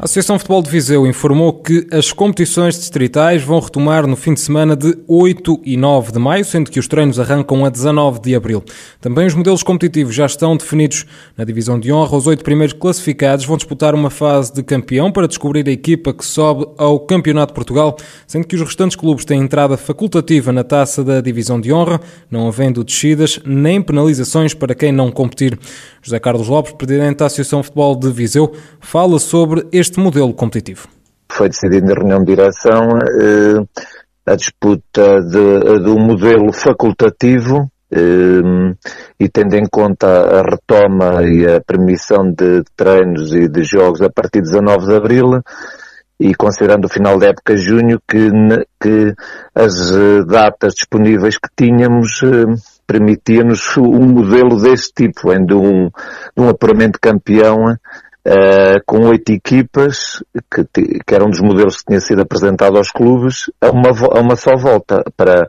A Associação de Futebol de Viseu informou que as competições distritais vão retomar no fim de semana de 8 e 9 de maio, sendo que os treinos arrancam a 19 de abril. Também os modelos competitivos já estão definidos. Na divisão de honra, os oito primeiros classificados vão disputar uma fase de campeão para descobrir a equipa que sobe ao Campeonato de Portugal, sendo que os restantes clubes têm entrada facultativa na taça da divisão de honra, não havendo descidas nem penalizações para quem não competir. José Carlos Lopes, presidente da Associação de Futebol de Viseu, fala sobre este modelo competitivo? Foi decidido na reunião de direção eh, a disputa de, de, um modelo facultativo eh, e tendo em conta a retoma e a permissão de treinos e de jogos a partir de 19 de abril e considerando o final da época junho que, que as eh, datas disponíveis que tínhamos eh, permitia-nos um modelo desse tipo, em de um, de um apuramento campeão uh, com oito equipas, que, que era um dos modelos que tinha sido apresentado aos clubes, a uma, a uma só volta, para,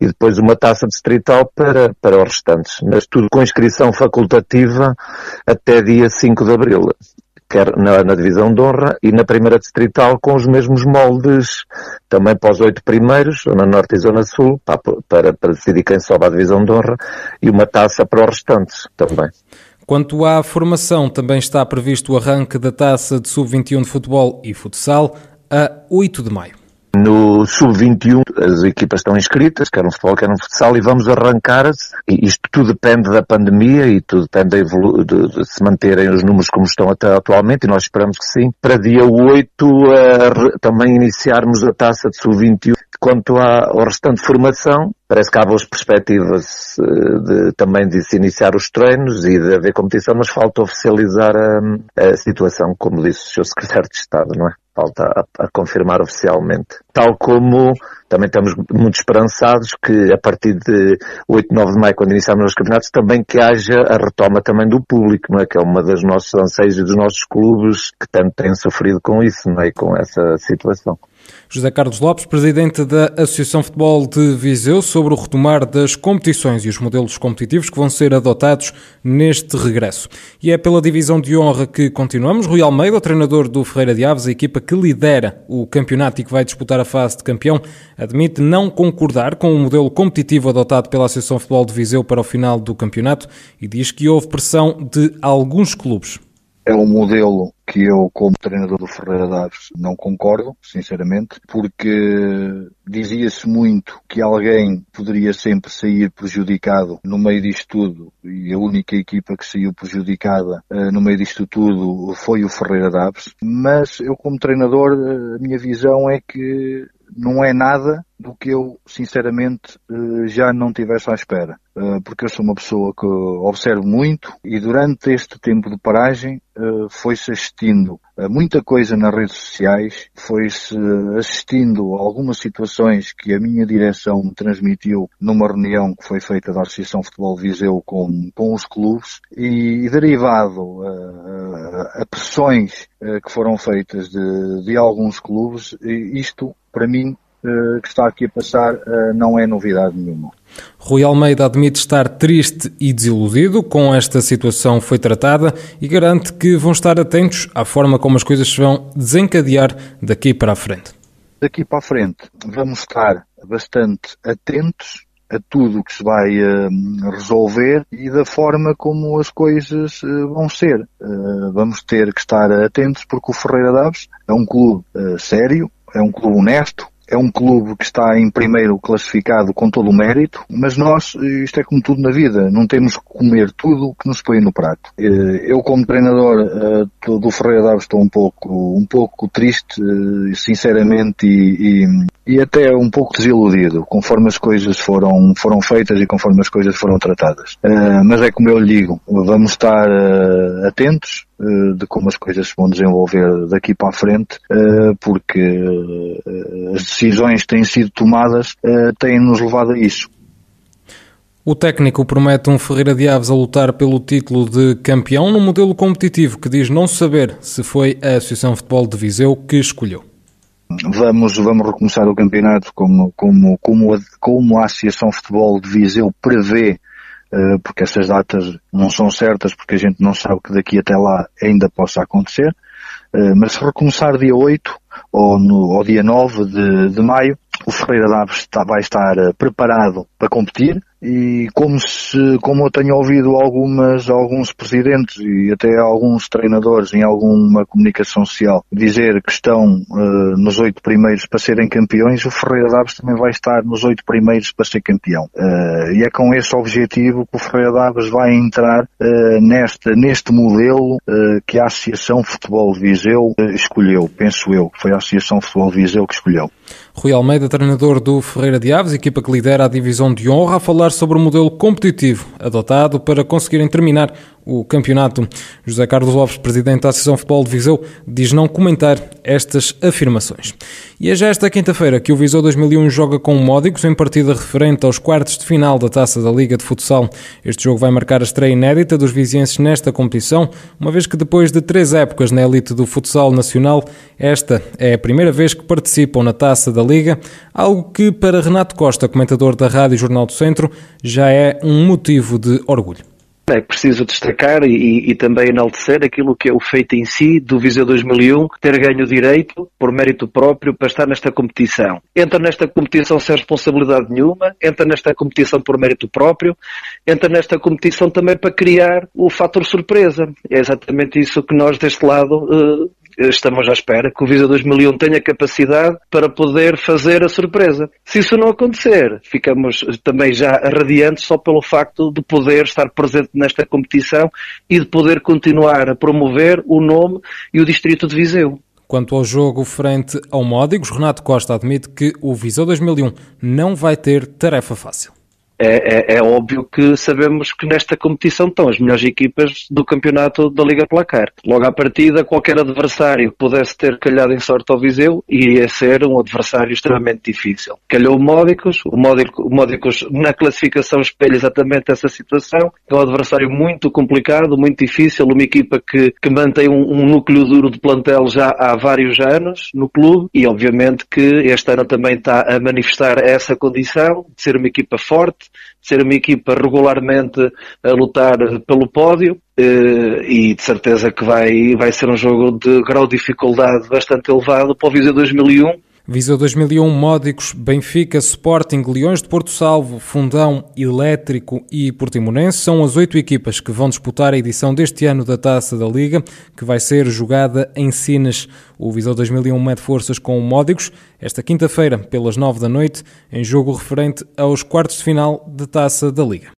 e depois uma taça distrital para, para os restantes. Mas tudo com inscrição facultativa até dia 5 de abril quer na, na, divisão de honra e na primeira distrital com os mesmos moldes também para os oito primeiros, Zona Norte e Zona Sul, para, para, para decidir quem sobe à divisão de honra e uma taça para os restantes também. Quanto à formação, também está previsto o arranque da taça de sub-21 de futebol e futsal a 8 de maio. No sub-21 as equipas estão inscritas, quer no futebol, quer no futsal, e vamos arrancar, e isto tudo depende da pandemia e tudo depende de, de, de, se manterem os números como estão até atualmente, e nós esperamos que sim, para dia 8 uh, também iniciarmos a taça de sub-21 Quanto ao restante formação, parece que há boas perspectivas eh, de, também de se iniciar os treinos e de haver competição, mas falta oficializar a, a situação, como disse o Sr. Secretário de Estado, não é? Falta a, a, confirmar oficialmente. Tal como também estamos muito esperançados que a partir de 8, 9 de maio, quando iniciarmos os campeonatos, também que haja a retoma também do público, não é? Que é uma das nossos anseios e dos nossos clubes que tanto têm sofrido com isso, não é? Com essa situação. José Carlos Lopes, presidente da Associação Futebol de Viseu, sobre o retomar das competições e os modelos competitivos que vão ser adotados neste regresso. E é pela divisão de honra que continuamos. Rui Almeida, treinador do Ferreira de Aves, a equipa que lidera o campeonato e que vai disputar a fase de campeão, admite não concordar com o modelo competitivo adotado pela Associação Futebol de Viseu para o final do campeonato e diz que houve pressão de alguns clubes é um modelo que eu, como treinador do Ferreira Daves, não concordo, sinceramente, porque dizia-se muito que alguém poderia sempre sair prejudicado no meio disto tudo, e a única equipa que saiu prejudicada uh, no meio disto tudo foi o Ferreira Daves, mas eu, como treinador, eh, a minha visão é que não é nada do que eu, sinceramente, eh, já não tivesse à espera. Eh, porque eu sou uma pessoa que observo muito e durante este tempo de paragem eh, foi-se assistindo a muita coisa nas redes sociais, foi-se assistindo a algumas situações que a minha direção me transmitiu numa reunião que foi feita da Associação Futebol Viseu com, com os clubes e, derivado a, a, a pressões que foram feitas de, de alguns clubes, isto para mim que está aqui a passar eh, não é novidade nenhuma. Rui Almeida admite estar triste e desiludido com esta situação foi tratada e garante que vão estar atentos à forma como as coisas se vão desencadear daqui para a frente. Daqui para a frente vamos estar bastante atentos a tudo o que se vai uh, resolver e da forma como as coisas uh, vão ser. Uh, vamos ter que estar atentos porque o Ferreira Daves é um clube sério, é um clube honesto, é um clube que está em primeiro classificado com todo o mérito, mas nós, isto é como tudo na vida, não temos que comer tudo que nos põe no prato. Eh, eu, como treinador eh, do Ferreira Daves, estou um pouco, um pouco triste, eh, sinceramente, e, e, e até um pouco desiludido, conforme as coisas foram, foram feitas e conforme as coisas foram tratadas. Mas é como eu lhe digo, vamos estar atentos, eh, de como as coisas se vão desenvolver daqui para a frente, porque as decisões que têm sido tomadas têm-nos levado a isso. O técnico promete um Ferreira de Aves a lutar pelo título de campeão num modelo competitivo que diz não saber se foi a Associação Futebol de Viseu que escolheu. Vamos, vamos recomeçar o campeonato como, como, como, a, como a Associação Futebol de Viseu prevê uh, porque essas datas não são certas, porque a gente não sabe que daqui até lá ainda possa acontecer. Uh, mas se recomeçar dia 8 ou, no, ou dia 9 de, de maio, o Ferreira Daves vai estar uh, preparado para competir e como se, como eu tenho ouvido algumas, alguns presidentes e até alguns treinadores em alguma comunicação social dizer que estão uh, nos oito primeiros para serem campeões, o Ferreira Daves também vai estar nos oito primeiros para ser campeão. Uh, e é com esse objetivo que o Ferreira Daves vai entrar uh, neste, neste modelo que a Associação Futebol de Viseu escolheu, penso eu, foi a Associação Futebol de Viseu que escolheu. Rui Almeida, treinador do Ferreira de Aves, equipa que lidera a divisão de honra, a falar sobre o modelo competitivo adotado para conseguirem terminar o campeonato. José Carlos Lopes, presidente da Associação Futebol de Viseu, diz não comentar estas afirmações. E é já esta quinta-feira que o Viseu 2001 joga com o Módicos em partida referente aos quartos de final da Taça da Liga de Futsal. Este jogo vai marcar a estreia inédita dos vizienses nesta competição, uma vez que depois de três épocas na elite do futsal nacional, esta é a primeira vez que participam na Taça da Liga, algo que para Renato Costa, comentador da Rádio Jornal do Centro, já é um motivo de orgulho. É preciso destacar e, e, também enaltecer aquilo que é o feito em si do Viseu 2001, ter ganho direito, por mérito próprio, para estar nesta competição. Entra nesta competição sem responsabilidade nenhuma, entra nesta competição por mérito próprio, entra nesta competição também para criar o fator surpresa. É exatamente isso que nós deste lado uh, estamos à espera que o Visa 2001 tenha capacidade para poder fazer a surpresa. Se isso não acontecer, ficamos também já radiantes só pelo facto de poder estar presente nesta competição e de poder continuar a promover o nome e o distrito de Viseu. Quanto ao jogo frente ao Módigos, Renato Costa admite que o Viseu 2001 não vai ter tarefa fácil é, é, é, óbvio que sabemos que nesta competição estão as melhores equipas do campeonato da Liga Placar. Logo à partida, qualquer adversário pudesse ter calhado em sorte ao Viseu iria ser um adversário extremamente difícil. Calhou o Módicos, o Módicos, na classificação espelha exatamente essa situação. É um adversário muito complicado, muito difícil, uma equipa que, que mantém um, um núcleo duro de plantel já há vários anos no clube e obviamente que este ano também está a manifestar essa condição de ser uma equipa forte, ser uma equipa regularmente a lutar pelo pódio eh, e de certeza que vai, vai ser um jogo de grau de dificuldade bastante elevado. Para o Viseu 2001 Viseu 2001, Módicos, Benfica, Sporting, Leões de Porto Salvo, Fundão, Elétrico e Portimonense são as oito equipas que vão disputar a edição deste ano da Taça da Liga, que vai ser jogada em Sines. O Viseu 2001 mede forças com o Módicos esta quinta-feira, pelas nove da noite, em jogo referente aos quartos de final da Taça da Liga.